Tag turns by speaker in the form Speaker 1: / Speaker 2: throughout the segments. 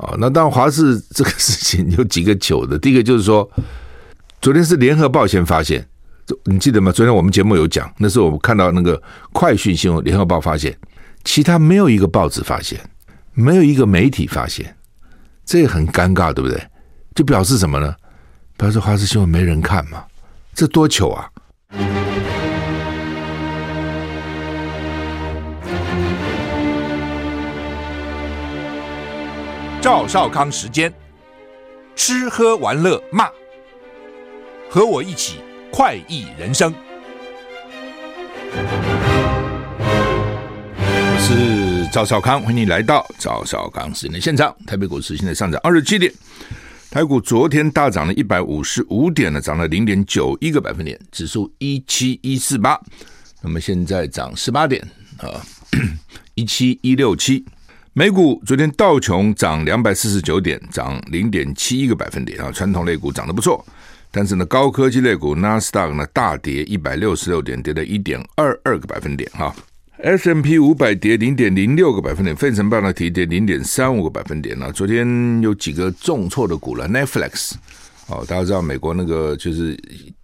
Speaker 1: 啊。那当然，华视这个事情有几个糗的。第一个就是说，昨天是联合报先发现，你记得吗？昨天我们节目有讲，那时候我们看到那个快讯新闻，联合报发现，其他没有一个报纸发现，没有一个媒体发现，这个很尴尬，对不对？就表示什么呢？表示华视新闻没人看嘛？这多糗啊！
Speaker 2: 赵少康时间，吃喝玩乐骂，和我一起快意人生。
Speaker 1: 我是赵少康，欢迎你来到赵少康时间的现场。台北股市现在上涨二十七点，台股昨天大涨了一百五十五点呢，涨了零点九一个百分点，指数一七一四八。那么现在涨十八点啊，一七一六七。美股昨天道琼涨两百四十九点，涨零点七一个百分点啊，传统类股涨得不错，但是呢，高科技类股纳斯达克呢大跌一百六十六点，跌了一点二二个百分点哈。S M P 五百跌零点零六个百分点，费城半导体跌零点三五个百分点呢。昨天有几个重挫的股了，Netflix 哦，大家知道美国那个就是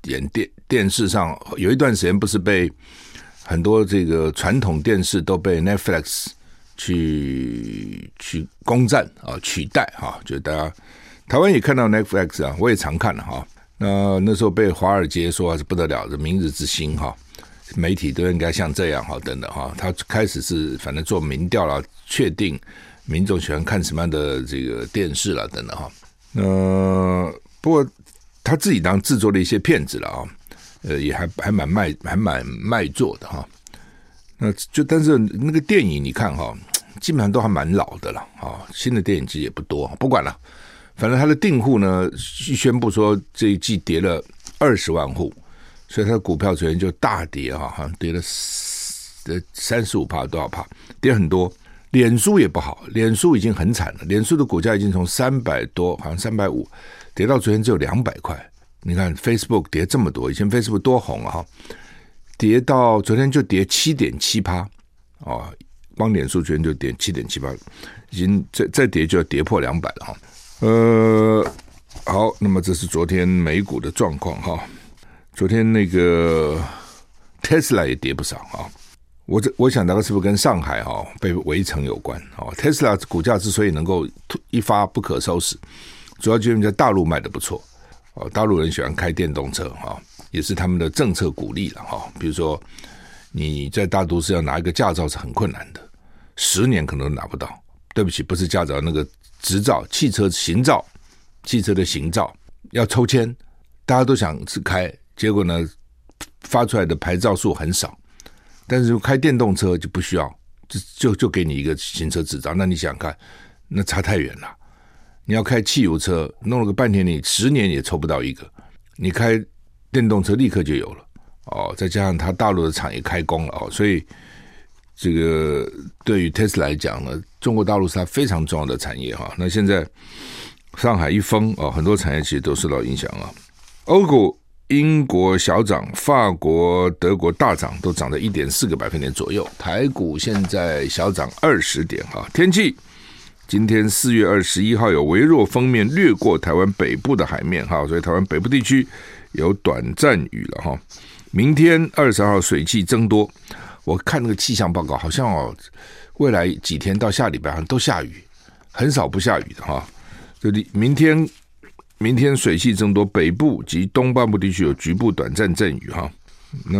Speaker 1: 演电电视上有一段时间不是被很多这个传统电视都被 Netflix。去去攻占啊，取代哈，就大家台湾也看到 Netflix 啊，我也常看了哈。那那时候被华尔街说还是不得了的明日之星哈，媒体都应该像这样哈，等等哈。他开始是反正做民调了，确定民众喜欢看什么样的这个电视了，等等哈。呃，不过他自己当制作了一些片子了啊，呃，也还还蛮卖，还蛮卖座的哈。那就但是那个电影你看哈，基本上都还蛮老的了啊，新的电影其实也不多，不管了，反正他的订户呢宣布说这一季跌了二十万户，所以他的股票昨天就大跌哈，好像跌了呃三十五趴多少趴，跌很多。脸书也不好，脸书已经很惨了，脸书的股价已经从三百多，好像三百五，跌到昨天只有两百块。你看 Facebook 跌这么多，以前 Facebook 多红啊。跌到昨天就跌七点七趴哦，光点数昨天就跌七点七趴，已经再再跌就要跌破两百了哈。呃，好，那么这是昨天美股的状况哈。昨天那个特斯拉也跌不少啊。我这我想大概是不是跟上海哈被围城有关啊？特斯拉股价之所以能够一发不可收拾，主要就是在大陆卖的不错哦，大陆人喜欢开电动车哈。也是他们的政策鼓励了哈，比如说你在大都市要拿一个驾照是很困难的，十年可能都拿不到。对不起，不是驾照，那个执照，汽车行照，汽车的行照要抽签，大家都想去开，结果呢发出来的牌照数很少。但是开电动车就不需要，就就就给你一个行车执照。那你想想看，那差太远了。你要开汽油车，弄了个半天，你十年也抽不到一个。你开。电动车立刻就有了哦，再加上它大陆的厂也开工了哦，所以这个对于 Tesla 来讲呢，中国大陆是它非常重要的产业哈。那现在上海一封哦，很多产业其实都受到影响啊。欧股英国小涨，法国、德国大涨，都涨了一点四个百分点左右。台股现在小涨二十点哈。天气今天四月二十一号有微弱风面掠过台湾北部的海面哈，所以台湾北部地区。有短暂雨了哈，明天二十号水汽增多，我看那个气象报告好像哦，未来几天到下礼拜好像都下雨，很少不下雨的哈。这里明天明天水汽增多，北部及东半部地区有局部短暂阵雨哈。那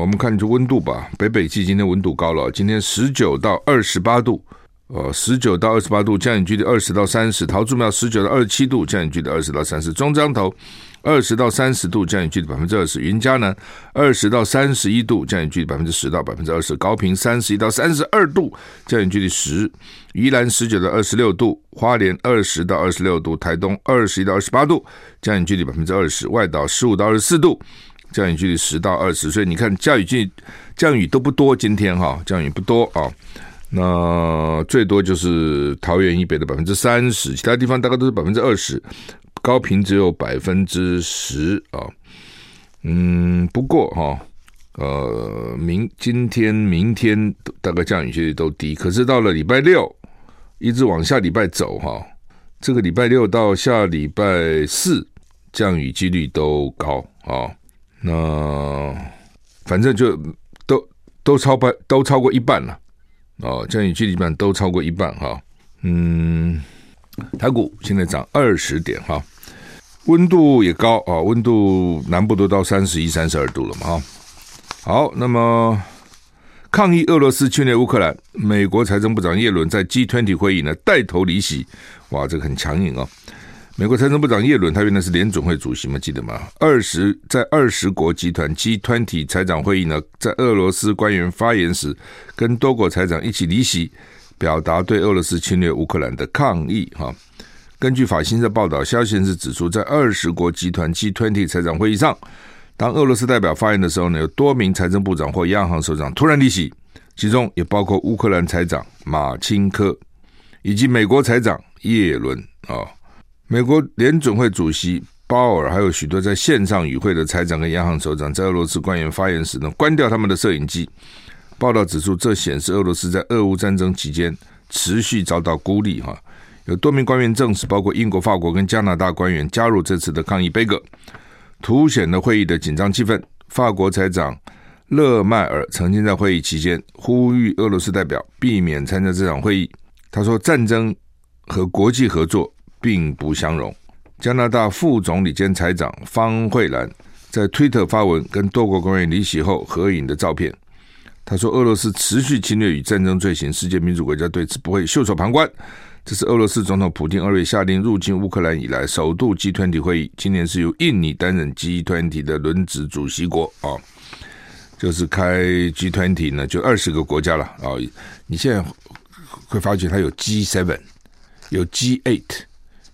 Speaker 1: 我们看这温度吧，北北基今天温度高了，今天十九到二十八度，呃，十九到二十八度，降雨距离二十到三十，桃竹苗十九到二十七度，降雨距离二十到三十，中彰投。二十到三十度，降雨距离百分之二十；云嘉南二十到三十一度，降雨距离百分之十到百分之二十；高屏三十一到三十二度，降雨距离十；宜兰十九到二十六度；花莲二十到二十六度；台东二十一到二十八度，降雨距离百分之二十；外岛十五到二十四度，降雨距离十到二十。所以你看，降雨距降雨都不多，今天哈降雨不多啊。那最多就是桃园以北的百分之三十，其他地方大概都是百分之二十。高频只有百分之十啊，嗯，不过哈，呃，明今天、明天大概降雨几率都低，可是到了礼拜六，一直往下礼拜走哈，这个礼拜六到下礼拜四降雨几率都高啊、那反正就都都超半都超过一半了哦，降雨几率一半都超过一半哈、嗯，台股现在涨二十点哈。温度也高啊，温度南部都到三十一、三十二度了嘛哈。好，那么抗议俄罗斯侵略乌克兰，美国财政部长耶伦在 G20 会议呢带头离席，哇，这个很强硬啊。美国财政部长耶伦他原来是联准会主席嘛，记得吗？二十在二十国集团 G20 财长会议呢，在俄罗斯官员发言时，跟多国财长一起离席，表达对俄罗斯侵略乌克兰的抗议哈。根据法新社报道，消息人士指出，在二十国集团 G20 财长会议上，当俄罗斯代表发言的时候呢，有多名财政部长或央行首长突然离席，其中也包括乌克兰财长马钦科以及美国财长耶伦啊。美国联准会主席鲍尔还有许多在线上与会的财长跟央行首长，在俄罗斯官员发言时呢，关掉他们的摄影机。报道指出，这显示俄罗斯在俄乌战争期间持续遭到孤立哈。有多名官员证实，包括英国、法国跟加拿大官员加入这次的抗议杯葛，凸显了会议的紧张气氛。法国财长勒迈尔曾经在会议期间呼吁俄罗斯代表避免参加这场会议。他说：“战争和国际合作并不相容。”加拿大副总理兼财长方慧兰在推特发文，跟多国官员离席后合影的照片。他说：“俄罗斯持续侵略与战争罪行，世界民主国家对此不会袖手旁观。”这是俄罗斯总统普京二月下令入侵乌克兰以来首度 G20 会议，今年是由印尼担任 G20 的轮值主席国啊、就是开 G20 呢，就二十个国家了啊、你现在会发觉它有 G seven，有 G eight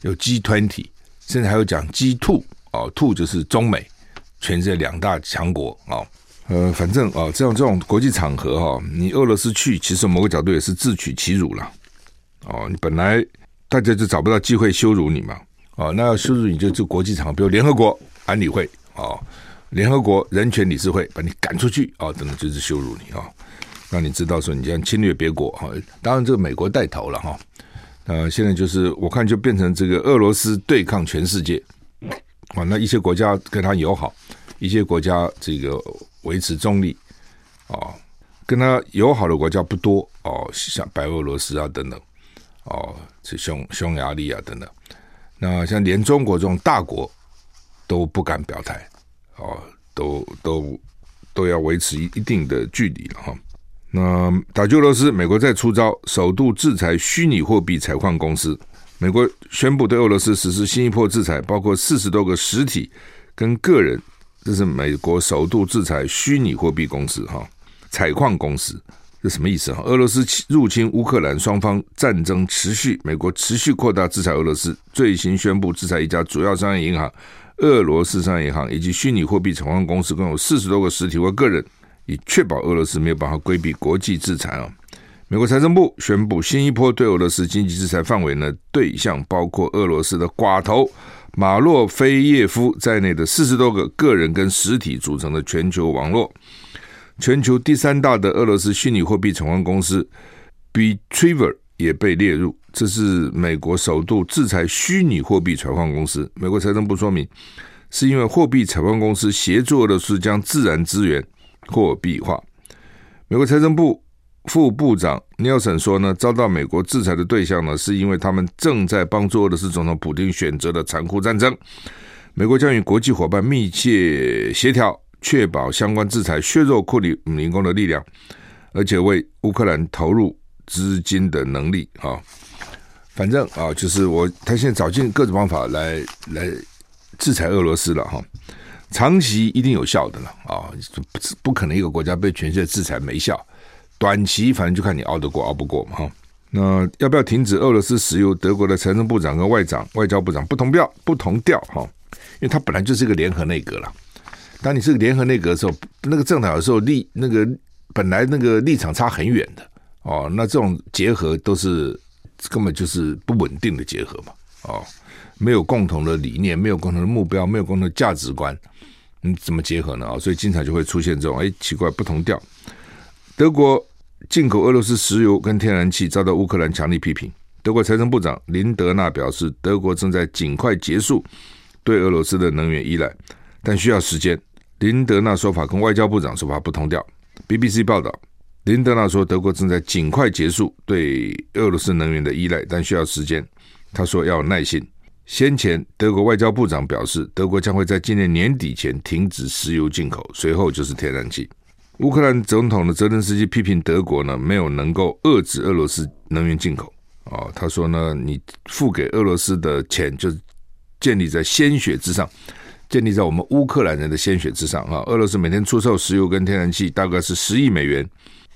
Speaker 1: 有 G20，甚至还有讲 G2 哦，Two 就是中美，全世界两大强国啊、哦。呃，反正啊、哦，这样这种国际场合哈、哦，你俄罗斯去，其实某个角度也是自取其辱了。哦，你本来大家就找不到机会羞辱你嘛，哦，那要羞辱你就就国际场合，比如联合国安理会，哦，联合国人权理事会把你赶出去，哦，等等就是羞辱你啊、哦，让你知道说你这样侵略别国哈、哦，当然这个美国带头了哈，呃，现在就是我看就变成这个俄罗斯对抗全世界，啊，那一些国家跟他友好，一些国家这个维持中立，哦，跟他友好的国家不多哦，像白俄罗斯啊等等。哦，这匈匈牙利啊等等，那像连中国这种大国都不敢表态，哦，都都都要维持一一定的距离了哈。那打击俄罗斯，美国再出招，首度制裁虚拟货币采矿公司。美国宣布对俄罗斯实施新一波制裁，包括四十多个实体跟个人，这是美国首度制裁虚拟货币公司哈，采矿公司。这什么意思啊？俄罗斯入侵乌克兰，双方战争持续。美国持续扩大制裁俄罗斯，最新宣布制裁一家主要商业银行——俄罗斯商业银行，以及虚拟货币采矿公司，共有四十多个实体或个人，以确保俄罗斯没有办法规避国际制裁啊。美国财政部宣布，新一波对俄罗斯经济制裁范围呢，对象包括俄罗斯的寡头马洛菲耶夫在内的四十多个个人跟实体组成的全球网络。全球第三大的俄罗斯虚拟货币采矿公司 Bitriver 也被列入，这是美国首度制裁虚拟货币采矿公司。美国财政部说明，是因为货币采矿公司协助俄罗斯将自然资源货币化。美国财政部副部长 Nelson 说呢，遭到美国制裁的对象呢，是因为他们正在帮助俄罗斯总统普京选择的残酷战争。美国将与国际伙伴密切协调。确保相关制裁削弱库里姆林宫的力量，而且为乌克兰投入资金的能力啊，反正啊，就是我他现在找尽各种方法来来制裁俄罗斯了哈，长期一定有效的了啊，不不可能一个国家被全世界制裁没效，短期反正就看你熬得过熬不过嘛哈。那要不要停止俄罗斯石油？德国的财政部长跟外长外交部长不同调不同调哈，因为他本来就是一个联合内阁了。当你是个联合内阁的时候，那个政党有时候立那个本来那个立场差很远的哦，那这种结合都是根本就是不稳定的结合嘛哦，没有共同的理念，没有共同的目标，没有共同的价值观，你怎么结合呢？啊，所以经常就会出现这种哎奇怪不同调。德国进口俄罗斯石油跟天然气遭到乌克兰强力批评，德国财政部长林德纳表示，德国正在尽快结束对俄罗斯的能源依赖，但需要时间。林德纳说法跟外交部长说法不同调。BBC 报道，林德纳说，德国正在尽快结束对俄罗斯能源的依赖，但需要时间。他说要有耐心。先前，德国外交部长表示，德国将会在今年年底前停止石油进口，随后就是天然气。乌克兰总统的泽连斯基批评德国呢，没有能够遏制俄罗斯能源进口。哦，他说呢，你付给俄罗斯的钱就建立在鲜血之上，建立在我们乌克兰人的鲜血之上啊。俄罗斯每天出售石油跟天然气大概是十亿美元，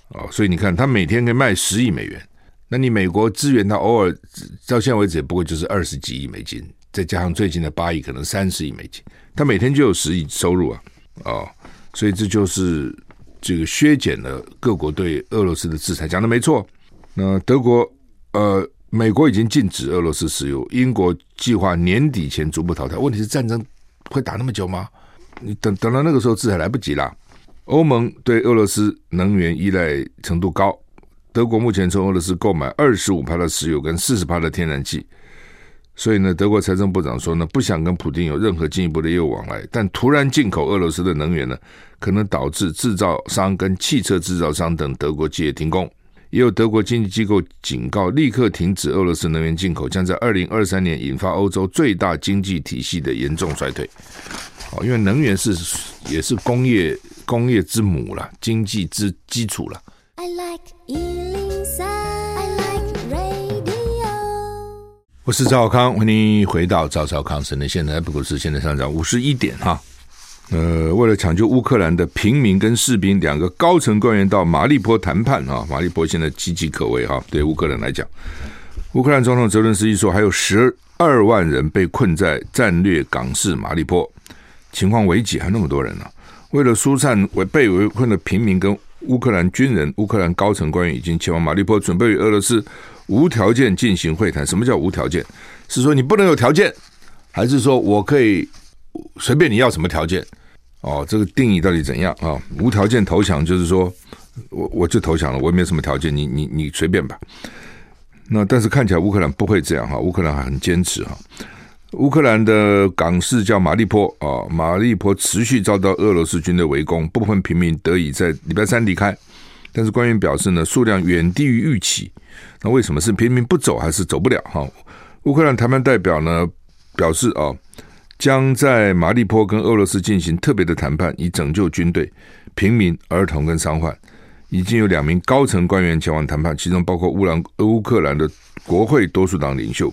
Speaker 1: 哦，所以你看他每天可以卖十亿美元。那你美国支援他，偶尔到现在为止也不过就是二十几亿美金，再加上最近的八亿，可能三十亿美金，他每天就有十亿收入啊，哦，所以这就是这个削减了各国对俄罗斯的制裁，讲的没错。那德国，呃，美国已经禁止俄罗斯石油，英国计划年底前逐步淘汰。问题是战争会打那么久吗？你等等到那个时候制裁来不及了。欧盟对俄罗斯能源依赖程度高。德国目前从俄罗斯购买二十五趴的石油跟四十帕的天然气，所以呢，德国财政部长说呢，不想跟普京有任何进一步的业务往来。但突然进口俄罗斯的能源呢，可能导致制造商跟汽车制造商等德国企业停工。也有德国经济机构警告，立刻停止俄罗斯能源进口，将在二零二三年引发欧洲最大经济体系的严重衰退。好，因为能源是也是工业工业之母了，经济之基础了。I like 103, I like radio。我是赵小康，欢迎回到赵少康神的现在，不过是现在上涨五十一点哈。呃，为了抢救乌克兰的平民跟士兵，两个高层官员到马利坡谈判啊。马利坡现在岌岌可危哈，对乌克兰来讲，乌克兰总统泽伦斯基说，还有十二万人被困在战略港市马利坡，情况危急，还那么多人呢、为了疏散为被围困的平民跟乌克兰军人、乌克兰高层官员已经前往马利坡，准备与俄罗斯无条件进行会谈。什么叫无条件？是说你不能有条件，还是说我可以随便你要什么条件？哦，这个定义到底怎样啊？无条件投降就是说我我就投降了，我也没什么条件，你你你随便吧。那但是看起来乌克兰不会这样哈，乌克兰还很坚持哈。乌克兰的港市叫马利坡啊，马利坡持续遭到俄罗斯军队围攻，部分平民得以在礼拜三离开。但是官员表示呢，数量远低于预期。那为什么是平民不走，还是走不了？哈，乌克兰谈判代表呢表示啊，将在马利坡跟俄罗斯进行特别的谈判，以拯救军队、平民、儿童跟伤患。已经有两名高层官员前往谈判，其中包括乌兰乌克兰的国会多数党领袖。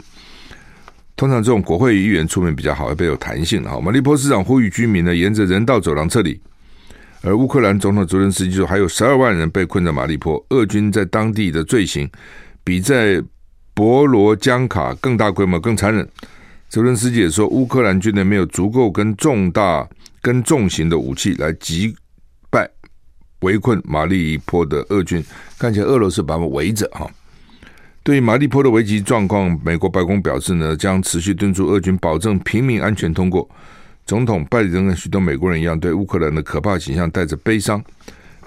Speaker 1: 通常这种国会议员出面比较好，要比较有弹性。哈，马利坡市长呼吁居民呢沿着人道走廊撤离，而乌克兰总统泽连斯基说还有十二万人被困在马利坡，俄军在当地的罪行比在博罗江卡更大规模、更残忍。泽连斯基也说，乌克兰军队没有足够跟重大、跟重型的武器来击败围困马利坡的俄军，看起来俄罗斯把他们围着哈。对于马利坡的危急状况，美国白宫表示呢，将持续敦促俄军保证平民安全通过。总统拜登跟许多美国人一样，对乌克兰的可怕形象带着悲伤。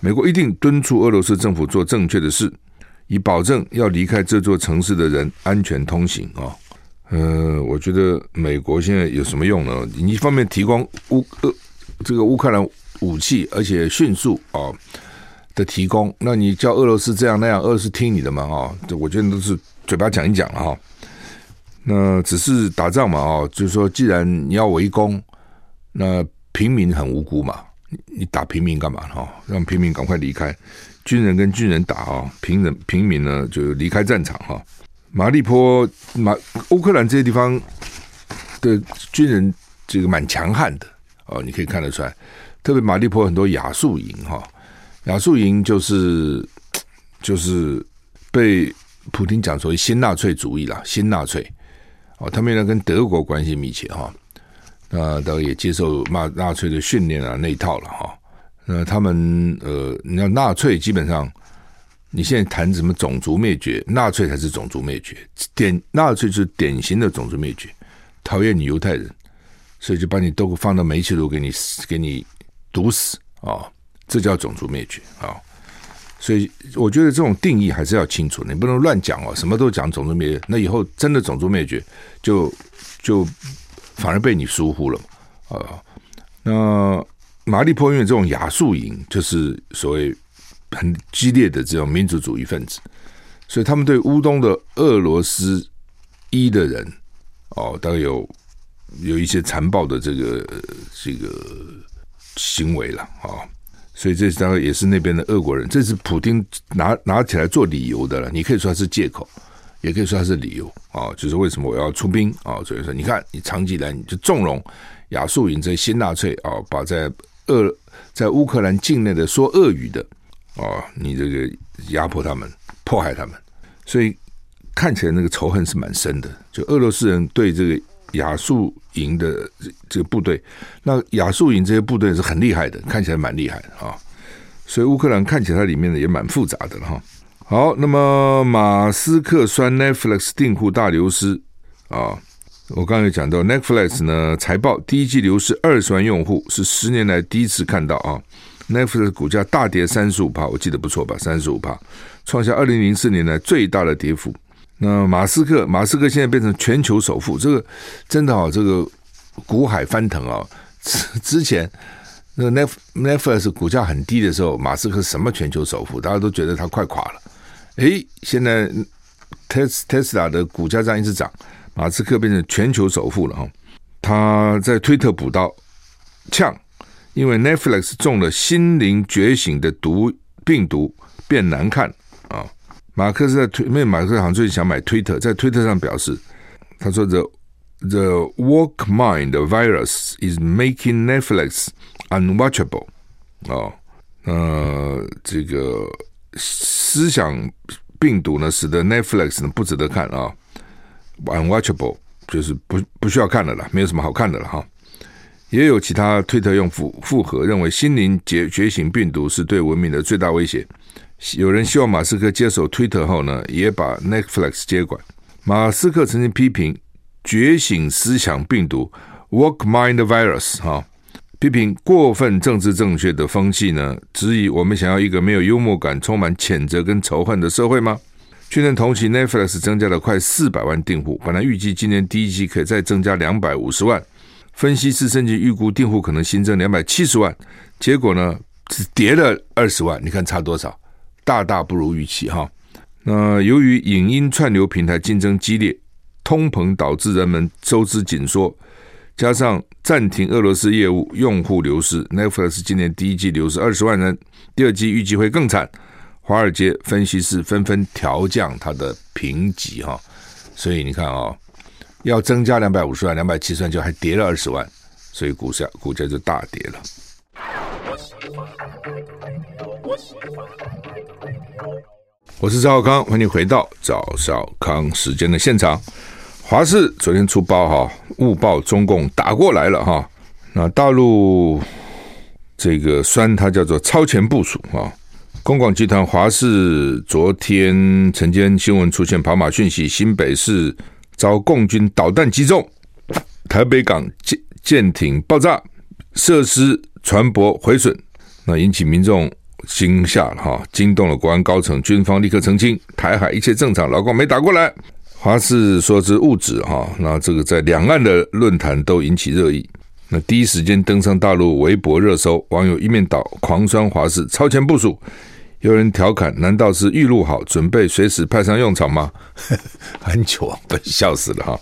Speaker 1: 美国一定敦促俄罗斯政府做正确的事，以保证要离开这座城市的人安全通行啊。呃，我觉得美国现在有什么用呢？你一方面提供乌俄这个乌克兰武器，而且迅速啊。的提供，那你叫俄罗斯这样那样，俄罗斯听你的嘛？哈，这我觉得都是嘴巴讲一讲了哈。那只是打仗嘛？哦，就是说，既然你要围攻，那平民很无辜嘛，你打平民干嘛？哈，让平民赶快离开，军人跟军人打啊，平人平民呢就离开战场哈。马利坡马乌克兰这些地方的军人这个蛮强悍的哦，你可以看得出来，特别马利坡很多亚速营哈。亚速营就是就是被普丁讲所谓新纳粹主义啦，新纳粹哦，他们原来跟德国关系密切哈，那都也接受纳纳粹的训练啊那一套了哈。那他们呃，你要纳粹基本上，你现在谈什么种族灭绝，纳粹才是种族灭绝，典纳粹是典型的种族灭绝，讨厌你犹太人，所以就把你都放到煤气炉给你给你毒死啊。哦这叫种族灭绝啊！所以我觉得这种定义还是要清楚，你不能乱讲哦，什么都讲种族灭绝，那以后真的种族灭绝就就反而被你疏忽了嘛啊。那马利坡因为这种亚速营就是所谓很激烈的这种民族主义分子，所以他们对乌东的俄罗斯一的人哦，大概有有一些残暴的这个这个行为了啊。所以这当然也是那边的俄国人，这是普丁拿拿起来做理由的了。你可以说他是借口，也可以说它是理由啊，就是为什么我要出兵啊？所以说，你看你长期以来你就纵容亚速营这些新纳粹啊，把在俄在乌克兰境内的说俄语的啊，你这个压迫他们、迫害他们，所以看起来那个仇恨是蛮深的。就俄罗斯人对这个。亚速营的这个部队，那亚速营这些部队是很厉害的，看起来蛮厉害的啊。所以乌克兰看起来里面呢也蛮复杂的了哈。好，那么马斯克酸 Netflix 订户大流失啊，我刚才讲到 Netflix 呢财报第一季流失二十万用户，是十年来第一次看到啊。Netflix 股价大跌三十五趴，我记得不错吧？三十五趴，创下二零零四年来最大的跌幅。那马斯克，马斯克现在变成全球首富，这个真的啊，这个股海翻腾啊！之 之前那个 Netflix 股价很低的时候，马斯克什么全球首富，大家都觉得他快垮了。诶，现在 Tesla 的股价这样一直涨，马斯克变成全球首富了哈。他在推特补刀呛，因为 Netflix 中了心灵觉醒的毒病毒，变难看。马克是在推，因为马克好像最近想买推特，在推特上表示，他说：“the the w o r k mind virus is making Netflix unwatchable。”哦，呃，这个思想病毒呢，使得 Netflix 呢不值得看啊，unwatchable 就是不不需要看的了啦，没有什么好看的了哈。也有其他推特用户附和，认为心灵觉觉醒病毒是对文明的最大威胁。有人希望马斯克接手推特后呢，也把 Netflix 接管。马斯克曾经批评“觉醒思想病毒 ”（Woke Mind Virus） 哈，批评过分政治正确的风气呢，质疑我们想要一个没有幽默感、充满谴责跟仇恨的社会吗？去年同期，Netflix 增加了快四百万订户，本来预计今年第一季可以再增加两百五十万。分析师甚至预估订户可能新增两百七十万，结果呢，只跌了二十万，你看差多少？大大不如预期哈。那由于影音串流平台竞争激烈，通膨导致人们收支紧缩，加上暂停俄罗斯业务，用户流失，Netflix 今年第一季流失二十万人，第二季预计会更惨。华尔街分析师纷纷调降它的评级哈。所以你看啊、要增加两百五十万、两百七十万，就还跌了二十万，所以股价股价就大跌了。我是赵少康，欢迎回到赵少康时间的现场。华视昨天出报哈，误报中共打过来了哈。那大陆这个酸它叫做超前部署啊。公广集团华视昨天晨间新闻出现跑马讯息，新北市遭共军导弹击中，台北港舰舰艇爆炸，设施船舶毁损，那引起民众。惊吓了哈，惊动了国安高层，军方立刻澄清，台海一切正常，老共没打过来。华视说是误指哈，那这个在两岸的论坛都引起热议，那第一时间登上大陆微博热搜，网友一面倒狂酸华视超前部署，有人调侃，难道是预录好，准备随时派上用场吗？很糗啊，笑死了哈。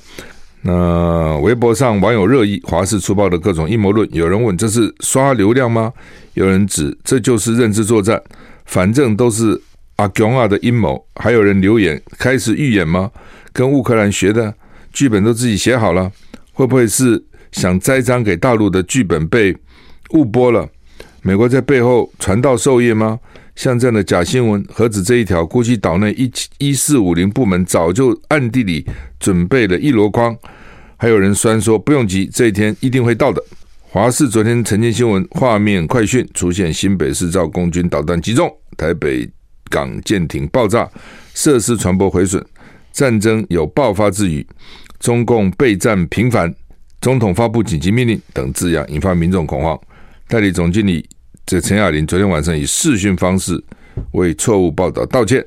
Speaker 1: 那微博上网友热议华视出报的各种阴谋论，有人问这是刷流量吗？有人指这就是认知作战，反正都是阿共啊的阴谋。还有人留言开始预演吗？跟乌克兰学的剧本都自己写好了，会不会是想栽赃给大陆的剧本被误播了？美国在背后传道授业吗？像这样的假新闻何止这一条？估计岛内一一四五零部门早就暗地里准备了一箩筐。还有人酸说不用急，这一天一定会到的。华视昨天晨间新闻画面快讯出现，新北市遭共军导弹击中，台北港舰艇爆炸，设施船舶毁损，战争有爆发之余，中共备战频繁，总统发布紧急命令等字样，引发民众恐慌。代理总经理这陈雅玲昨天晚上以视讯方式为错误报道道歉，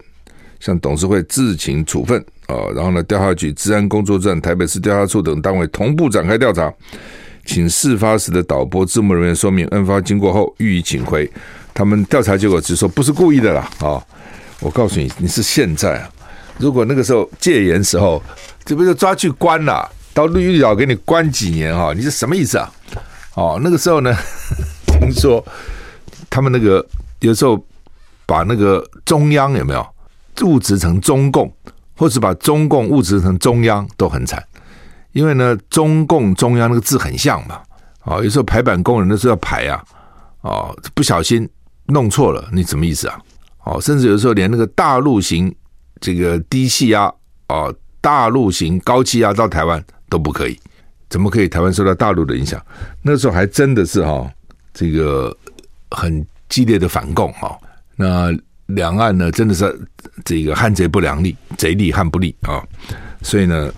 Speaker 1: 向董事会自请处分啊。然后呢，调查局、治安工作站、台北市调查处等单位同步展开调查，请事发时的导播、字幕人员说明案发经过后予以请回。他们调查结果只说不是故意的啦啊！我告诉你，你是现在啊，如果那个时候戒严时候，这不就抓去关了，到绿岛给你关几年哈？你是什么意思啊？哦，那个时候呢，听说他们那个有时候把那个中央有没有误植成中共，或是把中共误植成中央都很惨，因为呢，中共中央那个字很像嘛。哦，有时候排版工人那时候要排啊，哦，不小心。弄错了，你什么意思啊？哦，甚至有时候连那个大陆型这个低气压哦，大陆型高气压到台湾都不可以，怎么可以？台湾受到大陆的影响，那时候还真的是哈，这个很激烈的反共哈。那两岸呢，真的是这个汉贼不两立，贼立汉不立啊。所以呢，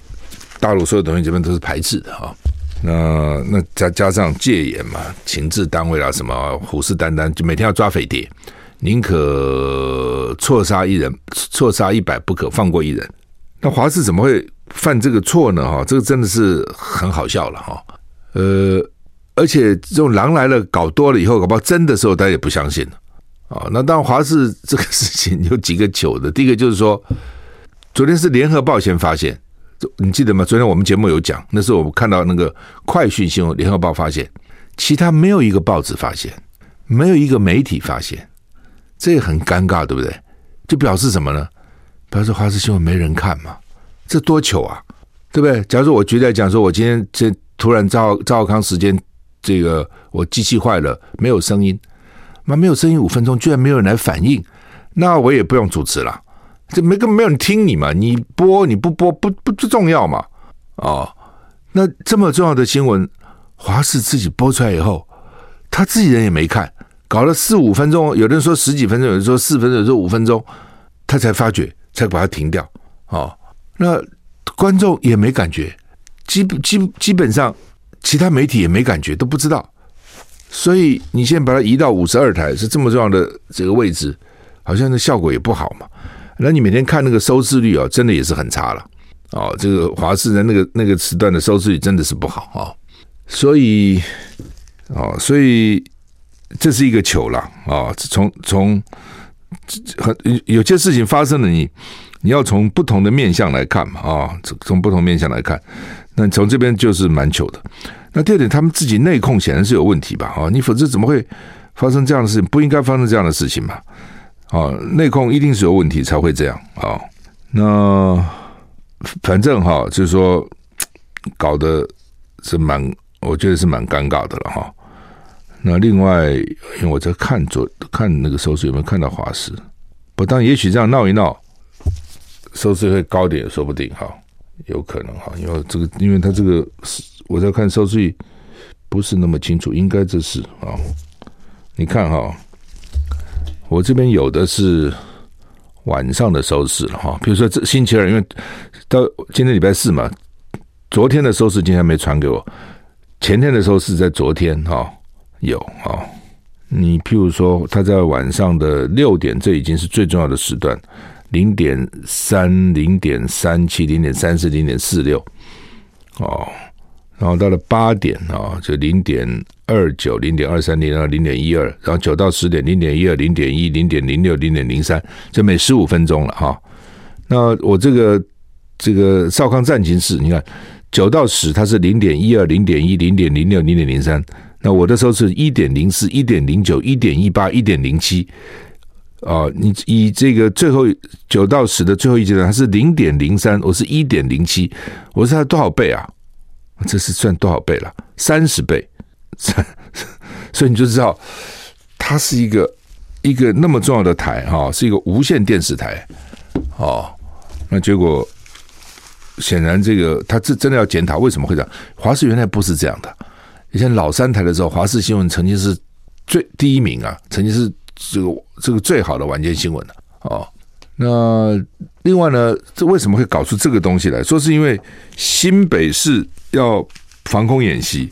Speaker 1: 大陆所有东西这边都是排斥的啊。那那加加上戒严嘛，情治单位啦，什么虎视眈眈，就每天要抓匪谍，宁可错杀一人，错杀一百，不可放过一人。那华氏怎么会犯这个错呢？哈，这个真的是很好笑了哈。呃，而且这种狼来了搞多了以后，搞不好真的时候，大家也不相信了啊。那当然，华视这个事情有几个糗的。第一个就是说，昨天是联合报先发现。你记得吗？昨天我们节目有讲，那时候我们看到那个快讯新闻，联合报发现，其他没有一个报纸发现，没有一个媒体发现，这也很尴尬，对不对？就表示什么呢？表示华视新闻没人看嘛，这多糗啊，对不对？假如说我觉得讲说，我今天这突然赵赵康时间这个我机器坏了，没有声音，那没有声音五分钟，居然没有人来反应，那我也不用主持了。这没根本没有人听你嘛，你播你不播不不不重要嘛，哦，那这么重要的新闻，华视自己播出来以后，他自己人也没看，搞了四五分钟，有人说十几分钟，有人说四分钟，有人说五分钟，他才发觉，才把它停掉，哦，那观众也没感觉，基本基基本上其他媒体也没感觉，都不知道，所以你现在把它移到五十二台，是这么重要的这个位置，好像那效果也不好嘛。那你每天看那个收视率啊，真的也是很差了哦。这个华视的那个那个时段的收视率真的是不好啊，所以哦，所以这是一个糗了啊。从从很有些事情发生了，你你要从不同的面相来看嘛啊，从从不同面相来看，那从这边就是蛮糗的。那第二点，他们自己内控显然是有问题吧啊？你否则怎么会发生这样的事情？不应该发生这样的事情嘛？啊，内控一定是有问题才会这样啊。那反正哈，就是说搞得是蛮，我觉得是蛮尴尬的了哈。那另外，因为我在看昨看那个收视有没有看到华视，不，但也许这样闹一闹，收视会高点也说不定哈，有可能哈。因为这个，因为他这个是我在看收视率不是那么清楚，应该这是啊。你看哈。我这边有的是晚上的收视了哈，比如说这星期二，因为到今天礼拜四嘛，昨天的收视今天没传给我，前天的收视在昨天哈有啊。你譬如说他在晚上的六点，这已经是最重要的时段，零点三、零点三七、零点三四、零点四六哦。然后到了八点啊，就零点二九、零点二三、零二、零点一二，然后九到十点零点一二、零点一、零点零六、零点零三，就每十五分钟了哈。那我这个这个少康战情室，你看九到十它是零点一二、零点一、零点零六、零点零三，那我的时候是一点零四、一点零九、一点一八、一点零七啊。你以这个最后九到十的最后一阶段，它是零点零三，我是一点零七，我是它多少倍啊？这是算多少倍了？三十倍，所以你就知道，它是一个一个那么重要的台哈，是一个无线电视台哦。那结果显然，这个他这真的要检讨为什么会这样。华视原来不是这样的，以前老三台的时候，华视新闻曾经是最第一名啊，曾经是这个这个最好的晚间新闻的哦。那另外呢，这为什么会搞出这个东西来？说是因为新北市要防空演习，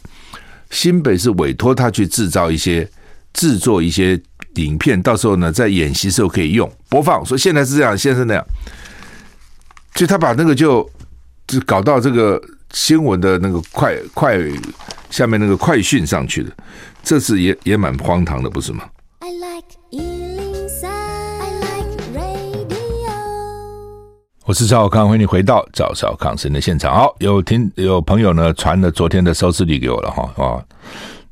Speaker 1: 新北市委托他去制造一些、制作一些影片，到时候呢，在演习时候可以用播放。说现在是这样，现在是那样，就他把那个就就搞到这个新闻的那个快快下面那个快讯上去的，这是也也蛮荒唐的，不是吗？I like.？我是赵小康，欢迎你回到赵小康新的现场。好，有听有朋友呢传了昨天的收视率给我了哈啊，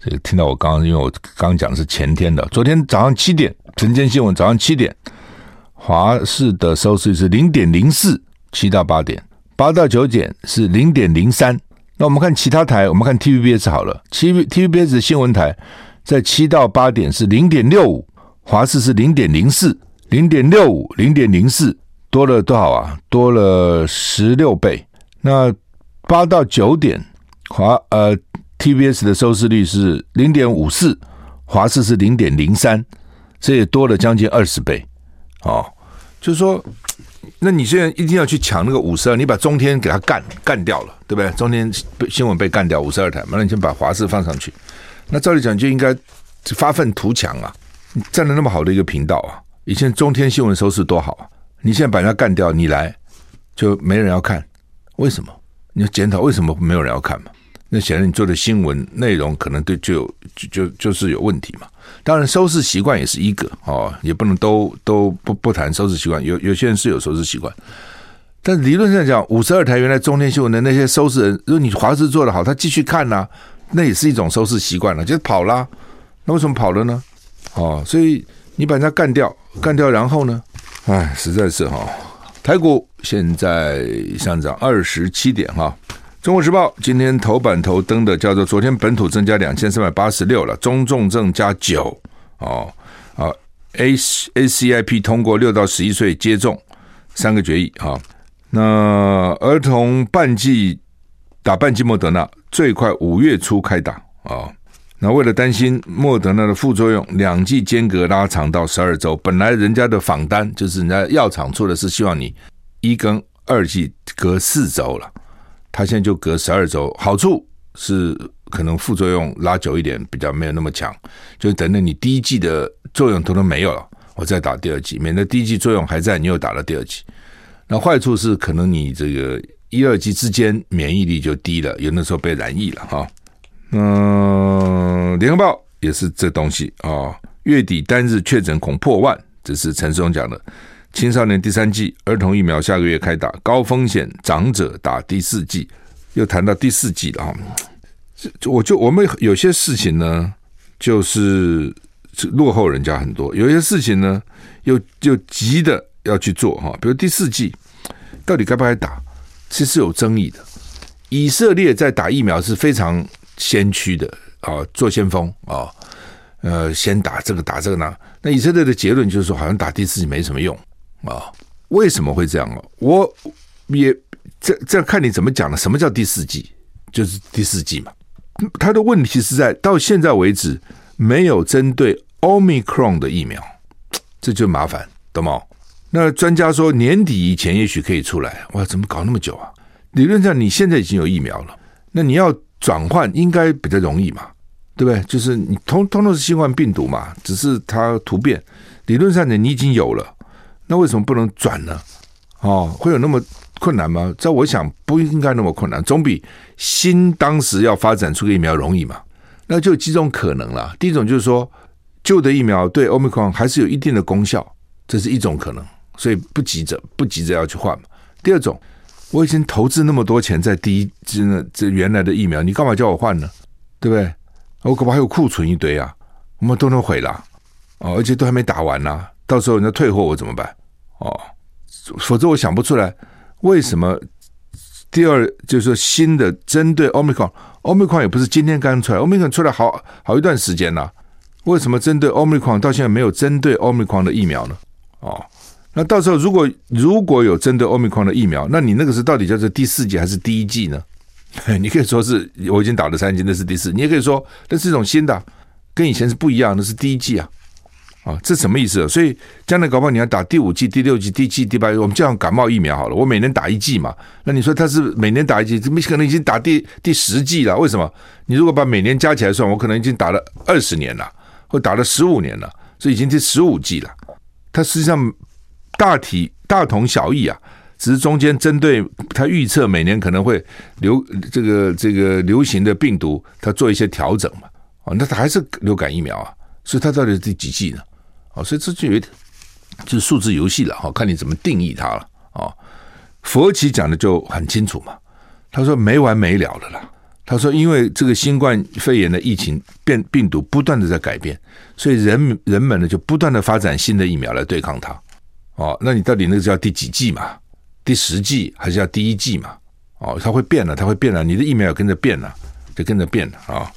Speaker 1: 这个听到我刚刚，因为我刚讲的是前天的，昨天早上七点，晨间新闻早上七点，华视的收视率是零点零四，七到八点，八到九点是零点零三。那我们看其他台，我们看 TVBS 好了，TVBS 的新闻台在七到八点是零点六五，华视是零点零四，零点六五，零点零四。多了多少啊？多了十六倍。那八到九点，华呃 TBS 的收视率是零点五四，华视是零点零三，这也多了将近二十倍。哦，就是说，那你现在一定要去抢那个五十二，你把中天给他干干掉了，对不对？中天新闻被干掉五十二台，完了你先把华视放上去。那照理讲就应该发愤图强啊！你占了那么好的一个频道啊，以前中天新闻收视多好啊！你现在把人家干掉，你来就没人要看，为什么？你要检讨为什么没有人要看嘛？那显然你做的新闻内容可能对就就就就是有问题嘛。当然收视习惯也是一个哦，也不能都都不不谈收视习惯。有有些人是有收视习惯，但理论上讲，五十二台原来中天新闻的那些收视人，如果你华视做得好，他继续看呐、那也是一种收视习惯了，就跑啦。那为什么跑了呢？哦，所以你把人家干掉，干掉然后呢？哎，实在是哈，台股现在上涨二十七点哈。中国时报今天头版头登的叫做“昨天本土增加两千三百八十六了，中重症加九哦啊 A A C I P 通过六到十一岁接种三个决议哈。那儿童半剂打半剂莫德纳最快五月初开打啊。那为了担心莫德纳的副作用，两剂间隔拉长到十二周。本来人家的访单就是人家药厂做的是希望你一跟二剂隔四周了，他现在就隔十二周。好处是可能副作用拉久一点，比较没有那么强。就等等你第一剂的作用都都没有了，我再打第二剂，免得第一剂作用还在，你又打了第二剂。那坏处是可能你这个一二剂之间免疫力就低了，有的时候被染疫了哈。嗯，联合报也是这东西啊、月底单日确诊恐破万，这是陈时中讲的。青少年第三剂儿童疫苗下个月开打，高风险长者打第四剂，又谈到第四剂了啊。我就我们有些事情呢，就是落后人家很多；有些事情呢，又又急的要去做哈。比如第四剂到底该不该打，其实有争议的。以色列在打疫苗是非常。先驱的啊，做先锋啊，呃，先打这个打这个呢。那以色列的结论就是说，好像打第四季没什么用啊。为什么会这样啊？我也这这看你怎么讲了。什么叫第四季？就是第四季嘛。他的问题是在到现在为止没有针对 Omicron 的疫苗，这就麻烦，懂吗？那专家说年底以前也许可以出来。哇，怎么搞那么久啊？理论上你现在已经有疫苗了，那你要。转换应该比较容易嘛，对不对？就是你通通都是新冠病毒嘛，只是它突变。理论上呢，你已经有了，那为什么不能转呢？哦，会有那么困难吗？在我想不应该那么困难，总比新当时要发展出个疫苗容易嘛。那就几种可能了。第一种就是说，旧的疫苗对 Omicron 还是有一定的功效，这是一种可能，所以不急着不急着要去换嘛。第二种。我已经投资那么多钱在第一支呢这原来的疫苗，你干嘛叫我换呢？对不对？我恐怕还有库存一堆啊，我们都能毁了哦，而且都还没打完呢、到时候人家退货我怎么办？哦，否则我想不出来为什么第二就是说新的针对 Omicron，Omicron 也不是今天刚出来，Omicron 出来好好一段时间了，为什么针对 Omicron 到现在没有针对 Omicron 的疫苗呢？哦。那到时候如果如果有针对 Omicron 的疫苗，那你那个是到底叫做第四剂还是第一剂呢？你可以说是我已经打了三剂，那是第四；你也可以说那是一种新的，跟以前是不一样，那是第一剂啊！啊，这什么意思？所以将来搞不好你要打第五剂、第六剂、第七、第八，我们这样感冒疫苗好了，我每年打一剂嘛。那你说他是每年打一剂，怎么可能已经打第第十剂了？为什么？你如果把每年加起来算，我可能已经打了二十年了，或打了十五年了。所以已经第十五剂了。它实际上大体大同小异啊，只是中间针对他预测每年可能会流这个这个流行的病毒，它做一些调整嘛。哦，那它还是流感疫苗啊，所以它到底是第几季呢？哦，所以这就有点就是数字游戏了哈，看你怎么定义它了啊。佛奇讲的就很清楚嘛，他说没完没了的啦。他说，因为这个新冠肺炎的疫情变病毒不断的在改变，所以人人们呢就不断的发展新的疫苗来对抗它。哦，那你到底那个叫第几剂嘛？第十剂还是要第一剂嘛？哦，它会变了，它会变了，你的疫苗也跟着变了，就跟着变了啊、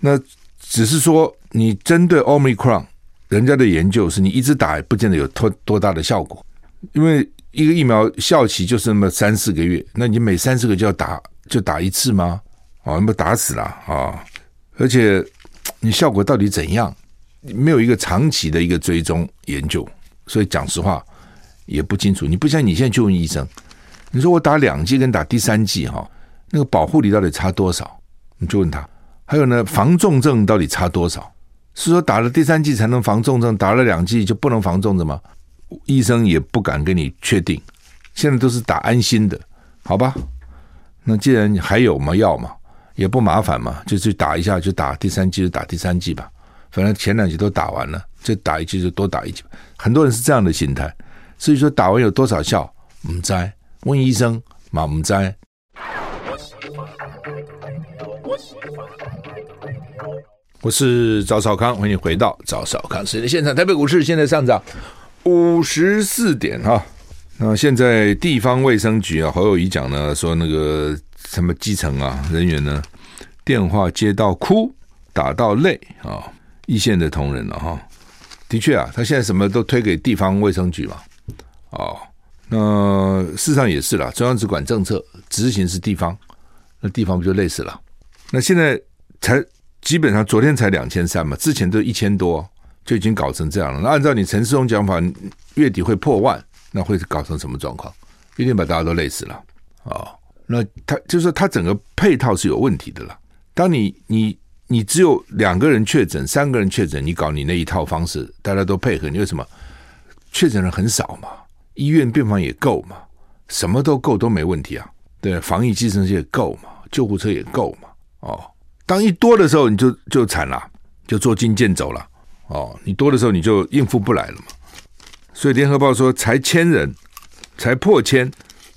Speaker 1: 那只是说你针对 Omicron，人家的研究是你一直打也不见得有多多大的效果，因为一个疫苗效期就是那么三四个月，那你每三四个就要打就打一次吗？哦，那么打死了啊！而且你效果到底怎样？没有一个长期的一个追踪研究，所以讲实话也不清楚。你不像你现在去问医生，你说我打两剂跟打第三剂哈，那个保护力到底差多少？你就问他。还有呢，防重症到底差多少？是说打了第三剂才能防重症，打了两剂就不能防重症吗？医生也不敢跟你确定。现在都是打安心的，好吧？那既然还有嘛药嘛。也不麻烦嘛，就去打一下，就打第三剂就打第三剂吧。反正前两剂都打完了，就打一剂就多打一剂。很多人是这样的心态，所以说打完有多少效，唔知，问医生嘛唔知。我是赵少康，欢迎回到赵少康时的现场。台北股市现在上涨五十四点哈。那现在地方卫生局啊，侯友宜讲呢，说那个。什么基层啊人员呢？电话接到哭，打到累啊！一线的同仁了哈，的确啊，他现在什么都推给地方卫生局嘛。哦，那事实上也是了，中央只管政策，执行是地方，那地方不就累死了？那现在才基本上昨天才两千三嘛，之前都一千多，就已经搞成这样了。那按照你陈世忠讲法，月底会破万，那会搞成什么状况？一定把大家都累死了啊！哦那他就是他整个配套是有问题的了。当你你你只有两个人确诊，三个人确诊，你搞你那一套方式，大家都配合，你为什么确诊人很少嘛？医院病房也够嘛？什么都够都没问题啊。对，防疫计程车也够嘛？救护车也够嘛？哦，当一多的时候，你就就惨了，就捉襟见肘了。哦，你多的时候你就应付不来了嘛。所以联合报说，才千人，才破千。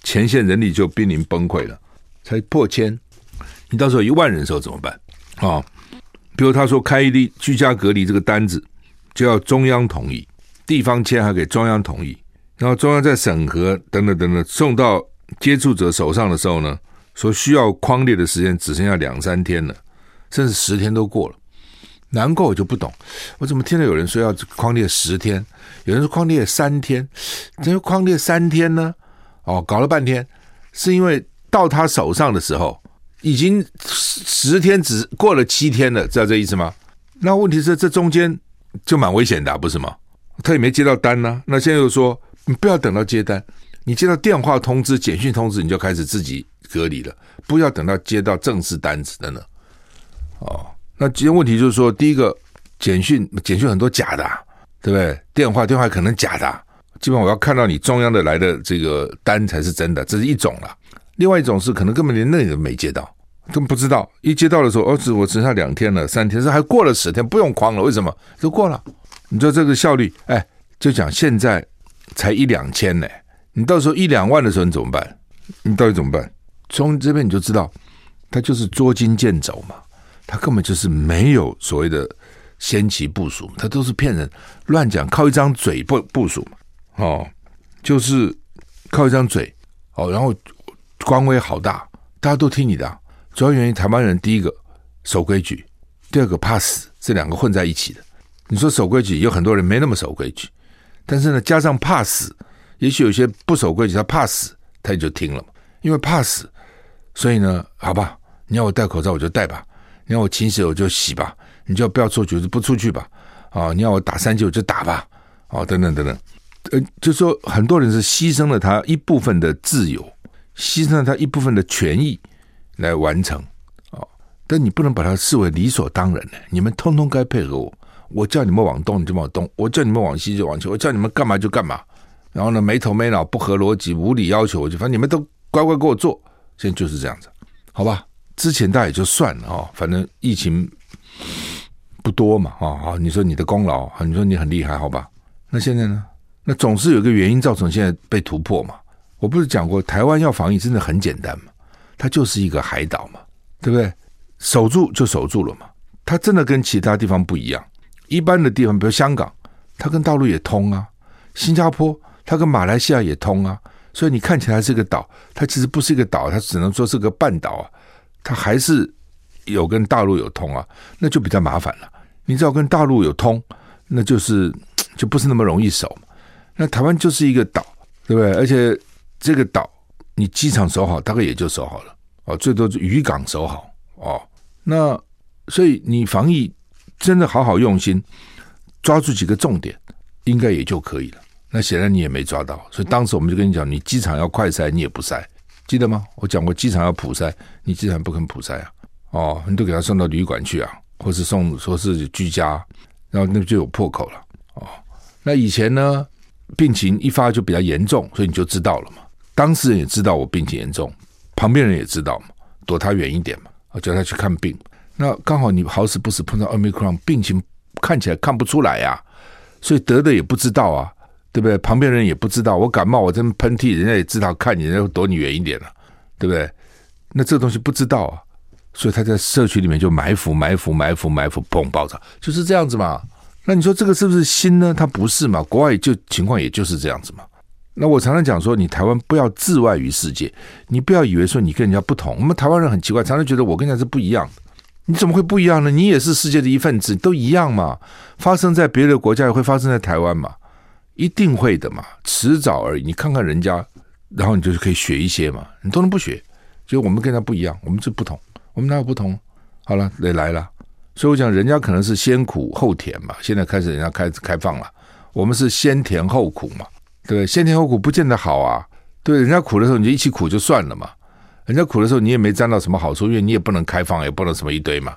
Speaker 1: 前线人力就濒临崩溃了，才破千，你到时候一万人的时候怎么办啊、哦？比如他说开一例居家隔离这个单子，就要中央同意，地方签还给中央同意，然后中央在审核等等等等，送到接触者手上的时候呢，说需要框列的时间只剩下两三天了，甚至十天都过了。难怪我就不懂，我怎么听到有人说要框列十天，有人说框列三天，怎么框列三天呢？哦，搞了半天，是因为到他手上的时候，已经十天只过了七天了，知道这意思吗？那问题是这中间就蛮危险的，不是吗？他也没接到单呢、那现在又说你不要等到接单，你接到电话通知、简讯通知，你就开始自己隔离了，不要等到接到正式单子的呢。哦，那今天问题就是说，第一个简讯简讯很多假的、对不对？电话电话可能假的、基本上我要看到你中央的来的这个单才是真的，这是一种了。另外一种是可能根本连那个都没接到，都不知道。一接到的时候，哦，只我只剩下两天了，三天，这还过了十天，不用框了。为什么？都过了。你说这个效率，哎，就讲现在才一两千呢，你到时候一两万的时候你怎么办？你到底怎么办？从这边你就知道，他就是捉襟见肘嘛，他根本就是没有所谓的先期部署，他都是骗人，乱讲，靠一张嘴部部署嘛。哦，就是靠一张嘴哦，然后官威好大，大家都听你的。主要原因，台湾人第一个守规矩，第二个怕死，这两个混在一起的。你说守规矩，有很多人没那么守规矩，但是呢，加上怕死，也许有些不守规矩，他怕死，他也就听了嘛。因为怕死，所以呢，好吧，你要我戴口罩我就戴吧，你要我勤洗我就洗吧，你就不要出去就不出去吧，啊、你要我打三剂我就打吧，哦，等等等等。呃，就说很多人是牺牲了他一部分的自由，牺牲了他一部分的权益来完成，哦，但你不能把它视为理所当然的，你们通通该配合我，我叫你们往东你就往东，我叫你们往西就往西，我叫你们干嘛就干嘛。然后呢，没头没脑、不合逻辑、无理要求，我就反正你们都乖乖给我做。现在就是这样子，好吧？之前大家也就算了哦，反正疫情不多嘛，啊好，你说你的功劳，你说你很厉害，好吧？那现在呢？那总是有一个原因造成现在被突破嘛。我不是讲过，台湾要防疫真的很简单嘛？它就是一个海岛嘛，对不对？守住就守住了嘛。它真的跟其他地方不一样。一般的地方，比如香港，它跟大陆也通啊；新加坡，它跟马来西亚也通啊。所以你看起来是个岛，它其实不是一个岛，它只能说是个半岛啊。它还是有跟大陆有通啊，那就比较麻烦了。你只要跟大陆有通，那就是 就不是那么容易守。那台湾就是一个岛，对不对？而且这个岛，你机场守好，大概也就守好了哦，最多是渔港守好哦。那所以你防疫真的好好用心，抓住几个重点，应该也就可以了。那显然你也没抓到，所以当时我们就跟你讲，你机场要快筛，你也不筛，记得吗？我讲过机场要普筛，你机场不肯普筛啊？哦，你都给他送到旅馆去啊，或是送说是居家，然后那就有破口了哦。那以前呢，病情一发就比较严重，所以你就知道了嘛。当事人也知道我病情严重，旁边人也知道嘛，躲他远一点嘛，我叫他去看病。那刚好你好死不死碰到 Omicron，病情看起来看不出来呀，所以得的也不知道啊。对不对？旁边人也不知道，我感冒，我这么喷嚏，人家也知道，看你，人家会躲你远一点了，对不对？那这个东西不知道啊，所以他在社区里面就埋伏、埋伏、埋伏、埋伏，砰，爆炸，就是这样子嘛。那你说这个是不是新呢？它不是嘛？国外就情况也就是这样子嘛。那我常常讲说，你台湾不要自外于世界，你不要以为说你跟人家不同。我们台湾人很奇怪，常常觉得我跟人家是不一样的。你怎么会不一样呢？你也是世界的一份子，都一样嘛。发生在别的国家也会发生在台湾嘛。一定会的嘛，迟早而已。你看看人家，然后你就是可以学一些嘛。你都能不学，就我们跟他不一样，我们是不同。我们哪有不同？好了，得来了。所以我讲，人家可能是先苦后甜嘛。现在开始，人家开始开放了，我们是先甜后苦嘛，对不对？先甜后苦不见得好啊。对，人家苦的时候你就一起苦就算了嘛。人家苦的时候你也没沾到什么好处，因为你也不能开放，也不能什么一堆嘛。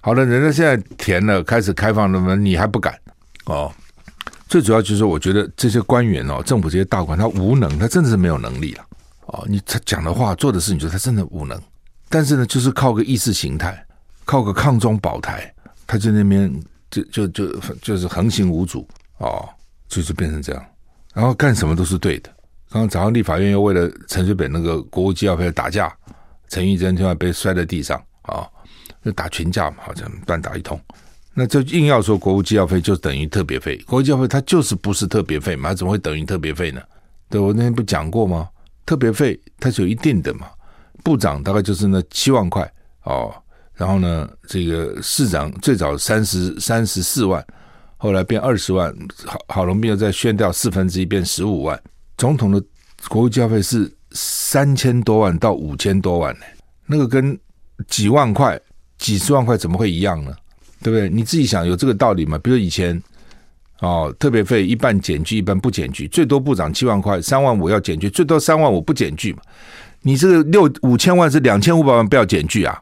Speaker 1: 好了，人家现在填了，开始开放了嘛，你还不敢哦。最主要就是，我觉得这些官员哦，政府这些大官，他无能，他真的是没有能力了哦。你他讲的话、做的事你说他真的无能。但是呢，就是靠个意识形态，靠个抗中保台，他在那边就就就就是横行无阻哦，就是变成这样。然后干什么都是对的。刚刚早上立法院又为了陈水扁那个国务机要费打架，陈玉珍另外被摔在地上啊，就打群架嘛，好像乱打一通。那就硬要说国务机要费就等于特别费，国务机要费它就是不是特别费嘛？它怎么会等于特别费呢？对，我那天不讲过吗？特别费它是有一定的嘛，部长大概就是那七万块哦，然后呢，这个市长最早三十三十四万，后来变二十万，好郝龙斌又再宣掉四分之一变十五万，总统的国务机要费是三千多万到五千多万呢，那个跟几万块、几十万块怎么会一样呢？对不对？你自己想有这个道理吗？比如以前哦，特别费一半减去，一半不减去，最多部长七万块，三万五要减去，最多三万五不减去嘛。你这个六五千万是两千五百万不要减去啊？